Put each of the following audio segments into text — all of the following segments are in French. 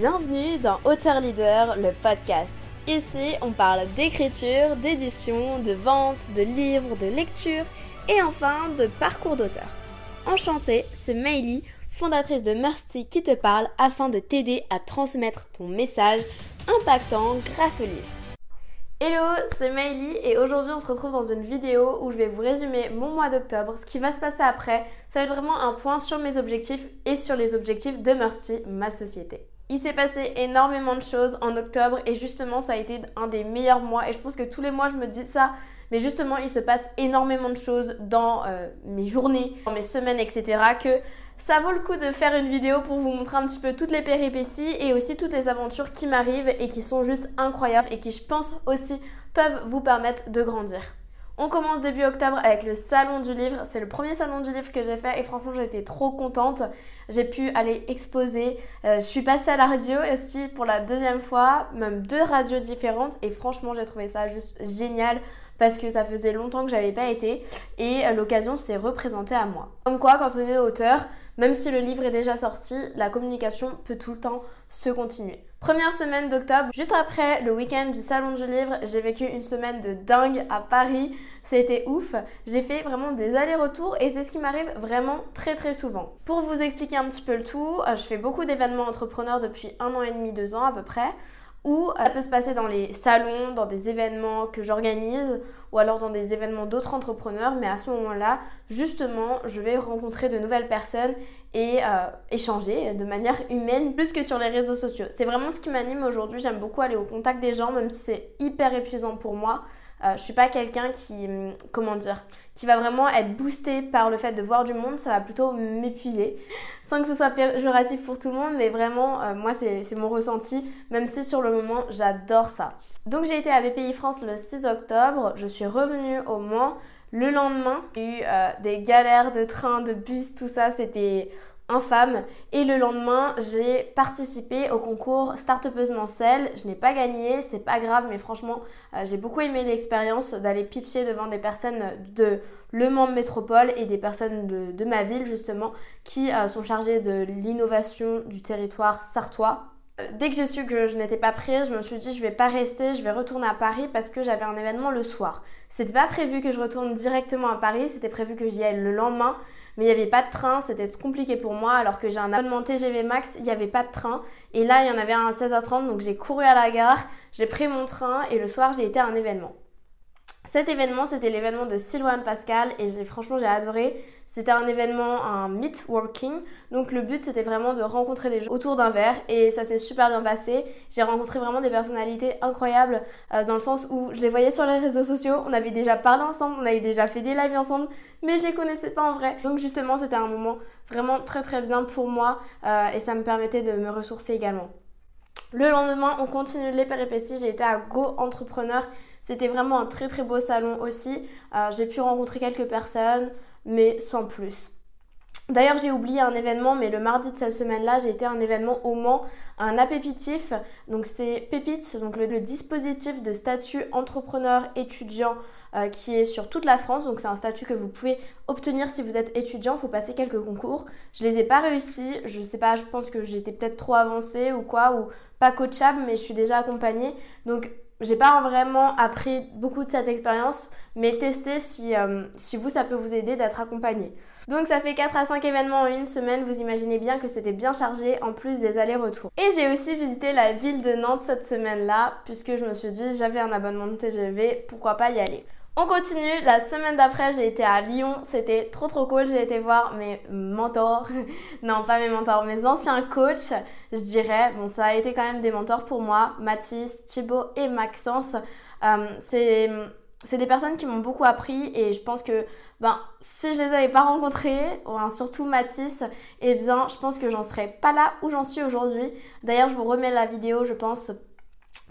Bienvenue dans Auteur Leader, le podcast. Ici, on parle d'écriture, d'édition, de vente, de livres, de lecture et enfin de parcours d'auteur. Enchantée, c'est Meili, fondatrice de Mercy qui te parle afin de t'aider à transmettre ton message impactant grâce au livre. Hello, c'est Meili et aujourd'hui on se retrouve dans une vidéo où je vais vous résumer mon mois d'octobre, ce qui va se passer après. Ça va être vraiment un point sur mes objectifs et sur les objectifs de Mercy, ma société. Il s'est passé énormément de choses en octobre et justement ça a été un des meilleurs mois et je pense que tous les mois je me dis ça mais justement il se passe énormément de choses dans euh, mes journées, dans mes semaines etc que ça vaut le coup de faire une vidéo pour vous montrer un petit peu toutes les péripéties et aussi toutes les aventures qui m'arrivent et qui sont juste incroyables et qui je pense aussi peuvent vous permettre de grandir. On commence début octobre avec le salon du livre. C'est le premier salon du livre que j'ai fait et franchement été trop contente. J'ai pu aller exposer. Euh, je suis passée à la radio aussi pour la deuxième fois, même deux radios différentes et franchement j'ai trouvé ça juste génial parce que ça faisait longtemps que j'avais pas été et l'occasion s'est représentée à moi. Comme quoi quand on est auteur, même si le livre est déjà sorti, la communication peut tout le temps se continuer. Première semaine d'octobre, juste après le week-end du salon du livre, j'ai vécu une semaine de dingue à Paris. C'était ouf. J'ai fait vraiment des allers-retours et c'est ce qui m'arrive vraiment très très souvent. Pour vous expliquer un petit peu le tout, euh, je fais beaucoup d'événements entrepreneurs depuis un an et demi, deux ans à peu près ou ça peut se passer dans les salons, dans des événements que j'organise, ou alors dans des événements d'autres entrepreneurs, mais à ce moment-là, justement, je vais rencontrer de nouvelles personnes et euh, échanger de manière humaine plus que sur les réseaux sociaux. C'est vraiment ce qui m'anime aujourd'hui, j'aime beaucoup aller au contact des gens, même si c'est hyper épuisant pour moi. Euh, je suis pas quelqu'un qui, hum, comment dire, qui va vraiment être boosté par le fait de voir du monde, ça va plutôt m'épuiser. Sans que ce soit péjoratif pour tout le monde, mais vraiment, euh, moi, c'est mon ressenti, même si sur le moment, j'adore ça. Donc j'ai été à BPI France le 6 octobre, je suis revenue au Mans. Le lendemain, j'ai eu euh, des galères de train, de bus, tout ça, c'était infâme. Et le lendemain, j'ai participé au concours Startupeuse Mancelle. Je n'ai pas gagné, c'est pas grave, mais franchement, euh, j'ai beaucoup aimé l'expérience d'aller pitcher devant des personnes de Le Mans Métropole et des personnes de, ma ville, justement, qui euh, sont chargées de l'innovation du territoire sartois. Euh, dès que j'ai su que je n'étais pas prise, je me suis dit je vais pas rester, je vais retourner à Paris parce que j'avais un événement le soir. C'était pas prévu que je retourne directement à Paris, c'était prévu que j'y aille le lendemain mais il n'y avait pas de train, c'était compliqué pour moi alors que j'ai un abonnement TGV Max, il n'y avait pas de train et là il y en avait un à 16h30 donc j'ai couru à la gare, j'ai pris mon train et le soir j'ai été à un événement. Cet événement, c'était l'événement de Sylvain Pascal et j'ai franchement j'ai adoré. C'était un événement, un meet working. Donc le but c'était vraiment de rencontrer des gens autour d'un verre et ça s'est super bien passé. J'ai rencontré vraiment des personnalités incroyables euh, dans le sens où je les voyais sur les réseaux sociaux, on avait déjà parlé ensemble, on avait déjà fait des lives ensemble, mais je les connaissais pas en vrai. Donc justement c'était un moment vraiment très très bien pour moi euh, et ça me permettait de me ressourcer également. Le lendemain, on continue les péripéties. J'ai été à Go Entrepreneur. C'était vraiment un très très beau salon aussi. Euh, j'ai pu rencontrer quelques personnes, mais sans plus. D'ailleurs, j'ai oublié un événement, mais le mardi de cette semaine-là, j'ai été à un événement au Mans, un appépitif. Donc, c'est Pépite, donc le, dispositif de statut entrepreneur étudiant euh, qui est sur toute la France. Donc, c'est un statut que vous pouvez obtenir si vous êtes étudiant. Il faut passer quelques concours. Je les ai pas réussi. Je sais pas, je pense que j'étais peut-être trop avancée ou quoi, ou pas coachable, mais je suis déjà accompagnée. Donc, j'ai pas vraiment appris beaucoup de cette expérience, mais testez si, euh, si vous, ça peut vous aider d'être accompagné. Donc ça fait 4 à 5 événements en une semaine, vous imaginez bien que c'était bien chargé en plus des allers-retours. Et j'ai aussi visité la ville de Nantes cette semaine-là, puisque je me suis dit j'avais un abonnement de TGV, pourquoi pas y aller. On continue, la semaine d'après j'ai été à Lyon, c'était trop trop cool, j'ai été voir mes mentors, non pas mes mentors, mes anciens coachs, je dirais, bon ça a été quand même des mentors pour moi, Mathis, Thibaut et Maxence, euh, c'est des personnes qui m'ont beaucoup appris et je pense que ben, si je les avais pas rencontrés, surtout Mathis, eh bien je pense que j'en serais pas là où j'en suis aujourd'hui. D'ailleurs je vous remets la vidéo je pense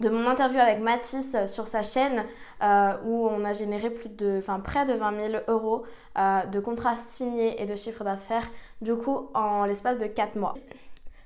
de mon interview avec Mathis sur sa chaîne euh, où on a généré plus de, enfin près de 20 000 euros euh, de contrats signés et de chiffre d'affaires du coup en l'espace de 4 mois.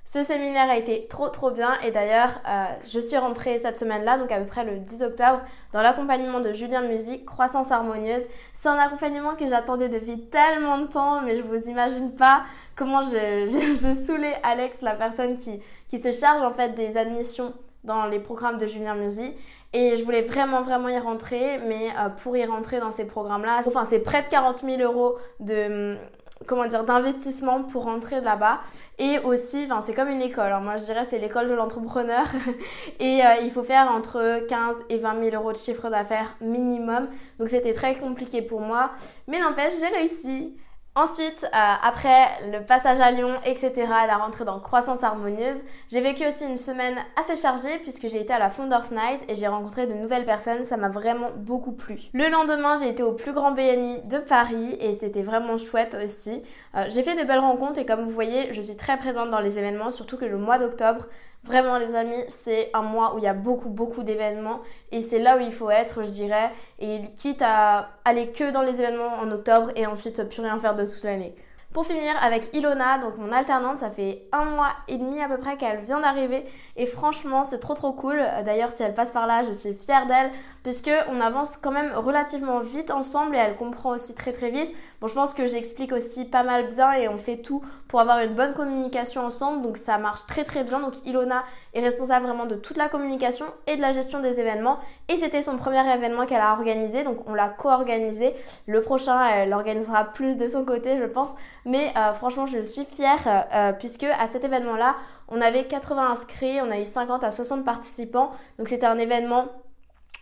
Ce séminaire a été trop trop bien et d'ailleurs euh, je suis rentrée cette semaine-là, donc à peu près le 10 octobre, dans l'accompagnement de Julien Musique, Croissance Harmonieuse. C'est un accompagnement que j'attendais depuis tellement de temps, mais je vous imagine pas comment je, je, je saoulais Alex, la personne qui, qui se charge en fait des admissions dans les programmes de Julien Musi. Et je voulais vraiment, vraiment y rentrer, mais euh, pour y rentrer dans ces programmes-là, enfin, c'est près de 40 000 euros de, comment dire, d'investissement pour rentrer là-bas. Et aussi, c'est comme une école. Hein. Moi, je dirais c'est l'école de l'entrepreneur. et euh, il faut faire entre 15 et 20 000 euros de chiffre d'affaires minimum. Donc, c'était très compliqué pour moi. Mais n'empêche, j'ai réussi. Ensuite, euh, après le passage à Lyon, etc., la rentrée dans Croissance Harmonieuse, j'ai vécu aussi une semaine assez chargée puisque j'ai été à la Founders Night et j'ai rencontré de nouvelles personnes, ça m'a vraiment beaucoup plu. Le lendemain, j'ai été au plus grand BNI de Paris et c'était vraiment chouette aussi. Euh, j'ai fait de belles rencontres et comme vous voyez, je suis très présente dans les événements, surtout que le mois d'octobre, Vraiment les amis, c'est un mois où il y a beaucoup beaucoup d'événements et c'est là où il faut être, je dirais, et quitte à aller que dans les événements en octobre et ensuite plus rien faire de toute l'année. Pour finir avec Ilona, donc mon alternante, ça fait un mois et demi à peu près qu'elle vient d'arriver et franchement c'est trop trop cool. D'ailleurs si elle passe par là, je suis fière d'elle puisque on avance quand même relativement vite ensemble et elle comprend aussi très très vite. Bon je pense que j'explique aussi pas mal bien et on fait tout pour avoir une bonne communication ensemble donc ça marche très très bien. Donc Ilona est responsable vraiment de toute la communication et de la gestion des événements et c'était son premier événement qu'elle a organisé donc on l'a co-organisé. Le prochain elle organisera plus de son côté je pense. Mais euh, franchement, je suis fière euh, euh, puisque à cet événement-là, on avait 80 inscrits, on a eu 50 à 60 participants. Donc c'était un événement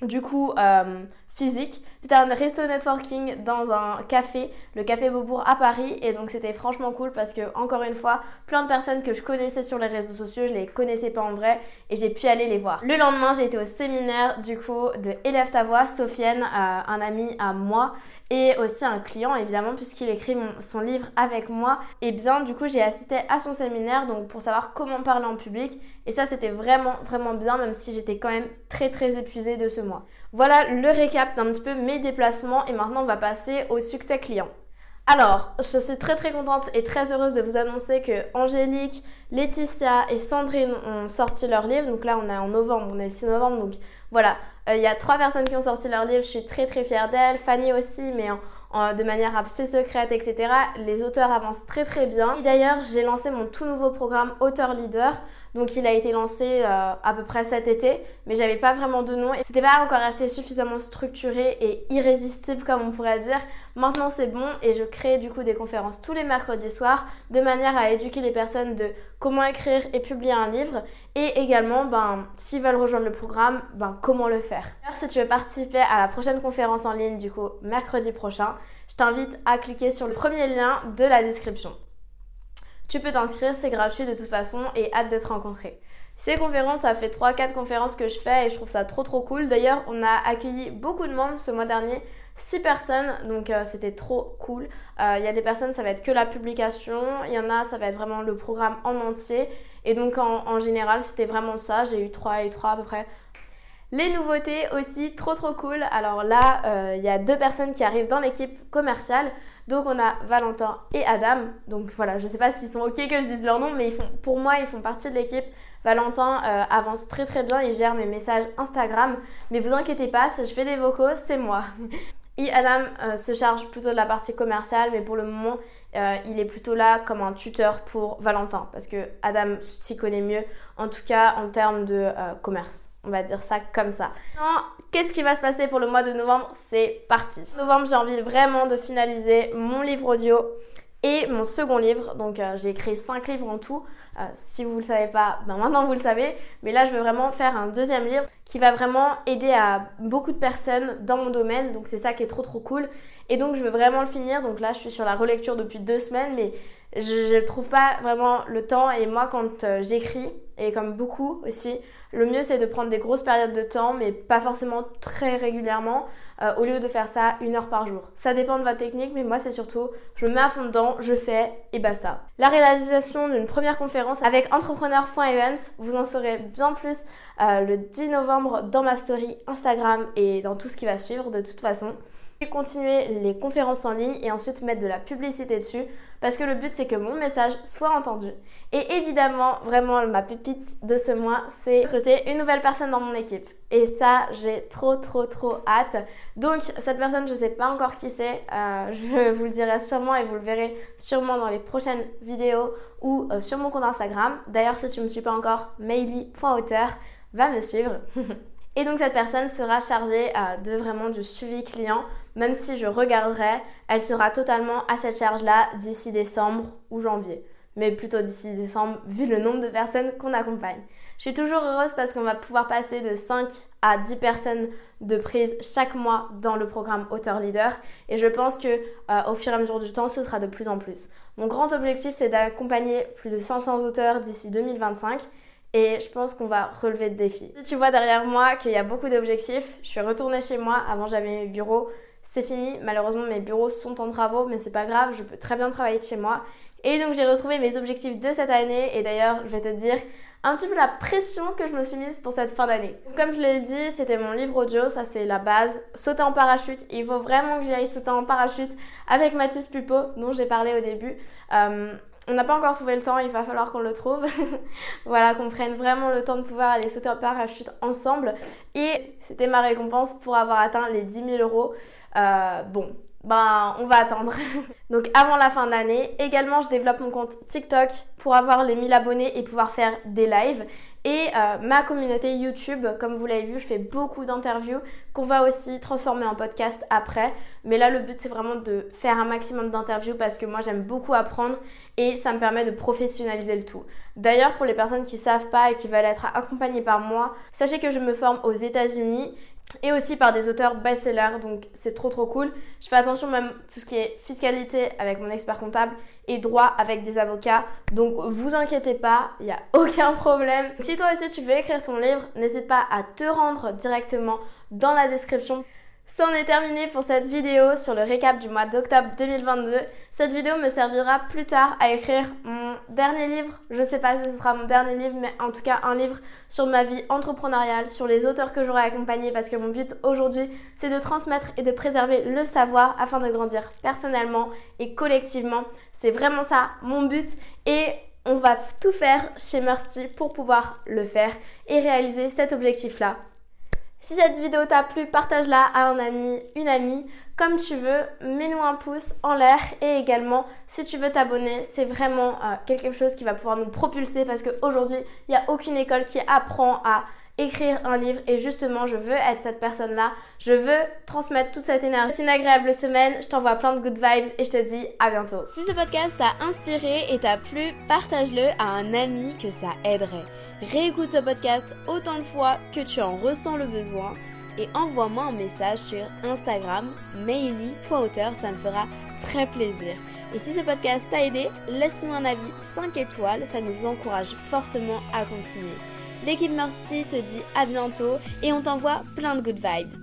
du coup physique. C'était un resto networking dans un café, le Café Beaubourg à Paris. Et donc c'était franchement cool parce que, encore une fois, plein de personnes que je connaissais sur les réseaux sociaux, je les connaissais pas en vrai et j'ai pu aller les voir. Le lendemain, j'ai été au séminaire du coup de Élève ta voix, Sofiane, euh, un ami à moi et aussi un client évidemment puisqu'il écrit son livre avec moi. Et bien du coup, j'ai assisté à son séminaire donc pour savoir comment parler en public. Et ça, c'était vraiment, vraiment bien même si j'étais quand même très, très épuisée de ce mois. Voilà le récap d'un petit peu mes déplacements et maintenant on va passer au succès client. Alors, je suis très très contente et très heureuse de vous annoncer que Angélique, Laetitia et Sandrine ont sorti leur livre. Donc là, on est en novembre, on est le 6 novembre. Donc voilà, euh, il y a trois personnes qui ont sorti leur livre. Je suis très très fière d'elles. Fanny aussi, mais de manière assez secrète, etc. Les auteurs avancent très très bien. Et d'ailleurs, j'ai lancé mon tout nouveau programme Auteur Leader. Donc il a été lancé euh, à peu près cet été, mais j'avais pas vraiment de nom et c'était pas encore assez suffisamment structuré et irrésistible comme on pourrait le dire. Maintenant c'est bon et je crée du coup des conférences tous les mercredis soirs de manière à éduquer les personnes de comment écrire et publier un livre et également ben s'ils veulent rejoindre le programme, ben comment le faire. Si tu veux participer à la prochaine conférence en ligne du coup mercredi prochain, je t'invite à cliquer sur le premier lien de la description. Tu peux t'inscrire, c'est gratuit de toute façon et hâte de te rencontrer. Ces conférences, ça fait 3-4 conférences que je fais et je trouve ça trop trop cool. D'ailleurs, on a accueilli beaucoup de membres ce mois dernier, 6 personnes, donc euh, c'était trop cool. Euh, il y a des personnes, ça va être que la publication, il y en a, ça va être vraiment le programme en entier. Et donc en, en général, c'était vraiment ça. J'ai eu 3 et 3 à peu près. Les nouveautés aussi, trop trop cool. Alors là, euh, il y a deux personnes qui arrivent dans l'équipe commerciale. Donc on a Valentin et Adam. Donc voilà, je sais pas s'ils sont ok que je dise leur nom, mais pour moi, ils font partie de l'équipe. Valentin euh, avance très très bien, il gère mes messages Instagram. Mais vous inquiétez pas, si je fais des vocaux, c'est moi. Et Adam euh, se charge plutôt de la partie commerciale, mais pour le moment, euh, il est plutôt là comme un tuteur pour Valentin, parce que Adam s'y connaît mieux, en tout cas en termes de commerce. On va dire ça comme ça. Qu'est-ce qui va se passer pour le mois de novembre? C'est parti. Novembre, j'ai envie vraiment de finaliser mon livre audio et mon second livre. Donc euh, j'ai écrit 5 livres en tout. Euh, si vous ne le savez pas, ben maintenant vous le savez. Mais là, je veux vraiment faire un deuxième livre qui va vraiment aider à beaucoup de personnes dans mon domaine. Donc c'est ça qui est trop trop cool. Et donc je veux vraiment le finir. Donc là, je suis sur la relecture depuis deux semaines, mais je ne trouve pas vraiment le temps. Et moi, quand euh, j'écris, et comme beaucoup aussi, le mieux c'est de prendre des grosses périodes de temps, mais pas forcément très régulièrement, euh, au lieu de faire ça une heure par jour. Ça dépend de votre technique, mais moi c'est surtout, je me mets à fond dedans, je fais et basta. La réalisation d'une première conférence avec entrepreneur.events, vous en saurez bien plus euh, le 10 novembre dans ma story Instagram et dans tout ce qui va suivre de toute façon. Continuer les conférences en ligne et ensuite mettre de la publicité dessus parce que le but c'est que mon message soit entendu. Et évidemment, vraiment ma pépite de ce mois, c'est recruter une nouvelle personne dans mon équipe. Et ça, j'ai trop trop trop hâte. Donc cette personne, je sais pas encore qui c'est. Euh, je vous le dirai sûrement et vous le verrez sûrement dans les prochaines vidéos ou euh, sur mon compte Instagram. D'ailleurs, si tu me suis pas encore, maily.auteur, va me suivre. Et donc cette personne sera chargée euh, de vraiment du suivi client, même si je regarderai, elle sera totalement à cette charge-là d'ici décembre ou janvier. Mais plutôt d'ici décembre, vu le nombre de personnes qu'on accompagne. Je suis toujours heureuse parce qu'on va pouvoir passer de 5 à 10 personnes de prise chaque mois dans le programme Auteur Leader. Et je pense que euh, au fur et à mesure du temps, ce sera de plus en plus. Mon grand objectif, c'est d'accompagner plus de 500 auteurs d'ici 2025 et je pense qu'on va relever de défis. Si tu vois derrière moi qu'il y a beaucoup d'objectifs, je suis retournée chez moi. Avant, j'avais mes bureaux. C'est fini. Malheureusement, mes bureaux sont en travaux, mais c'est pas grave. Je peux très bien travailler de chez moi. Et donc, j'ai retrouvé mes objectifs de cette année. Et d'ailleurs, je vais te dire un petit peu la pression que je me suis mise pour cette fin d'année. Comme je l'ai dit, c'était mon livre audio, ça c'est la base. Sauter en parachute, il faut vraiment que j'aille sauter en parachute avec Mathis Pupo, dont j'ai parlé au début. Euh, on n'a pas encore trouvé le temps, il va falloir qu'on le trouve. voilà, qu'on prenne vraiment le temps de pouvoir aller sauter en parachute ensemble. Et c'était ma récompense pour avoir atteint les 10 000 euros. Euh, bon, ben on va attendre. Donc avant la fin de l'année. Également, je développe mon compte TikTok pour avoir les 1000 abonnés et pouvoir faire des lives. Et euh, ma communauté YouTube, comme vous l'avez vu, je fais beaucoup d'interviews qu'on va aussi transformer en podcast après. Mais là, le but, c'est vraiment de faire un maximum d'interviews parce que moi, j'aime beaucoup apprendre et ça me permet de professionnaliser le tout. D'ailleurs, pour les personnes qui savent pas et qui veulent être accompagnées par moi, sachez que je me forme aux États-Unis et aussi par des auteurs best-sellers, donc c'est trop trop cool. Je fais attention même tout ce qui est fiscalité avec mon expert comptable et droit avec des avocats, donc vous inquiétez pas, il n'y a aucun problème. Si toi aussi tu veux écrire ton livre, n'hésite pas à te rendre directement dans la description C'en est terminé pour cette vidéo sur le récap du mois d'octobre 2022. Cette vidéo me servira plus tard à écrire mon dernier livre. Je sais pas si ce sera mon dernier livre, mais en tout cas un livre sur ma vie entrepreneuriale, sur les auteurs que j'aurai accompagnés, parce que mon but aujourd'hui, c'est de transmettre et de préserver le savoir afin de grandir personnellement et collectivement. C'est vraiment ça mon but. Et on va tout faire chez Mercy pour pouvoir le faire et réaliser cet objectif-là si cette vidéo t'a plu, partage-la à un ami, une amie, comme tu veux. Mets-nous un pouce en l'air et également, si tu veux t'abonner, c'est vraiment euh, quelque chose qui va pouvoir nous propulser parce qu'aujourd'hui, il n'y a aucune école qui apprend à écrire un livre et justement je veux être cette personne là je veux transmettre toute cette énergie. Une agréable semaine. Je t'envoie plein de good vibes et je te dis à bientôt. Si ce podcast t'a inspiré et t'a plu partage-le à un ami que ça aiderait. Réécoute ce podcast autant de fois que tu en ressens le besoin et envoie-moi un message sur Instagram maily.auteur ça me fera très plaisir. Et si ce podcast t'a aidé laisse-nous un avis 5 étoiles ça nous encourage fortement à continuer L'équipe Mercy te dit à bientôt et on t'envoie plein de good vibes.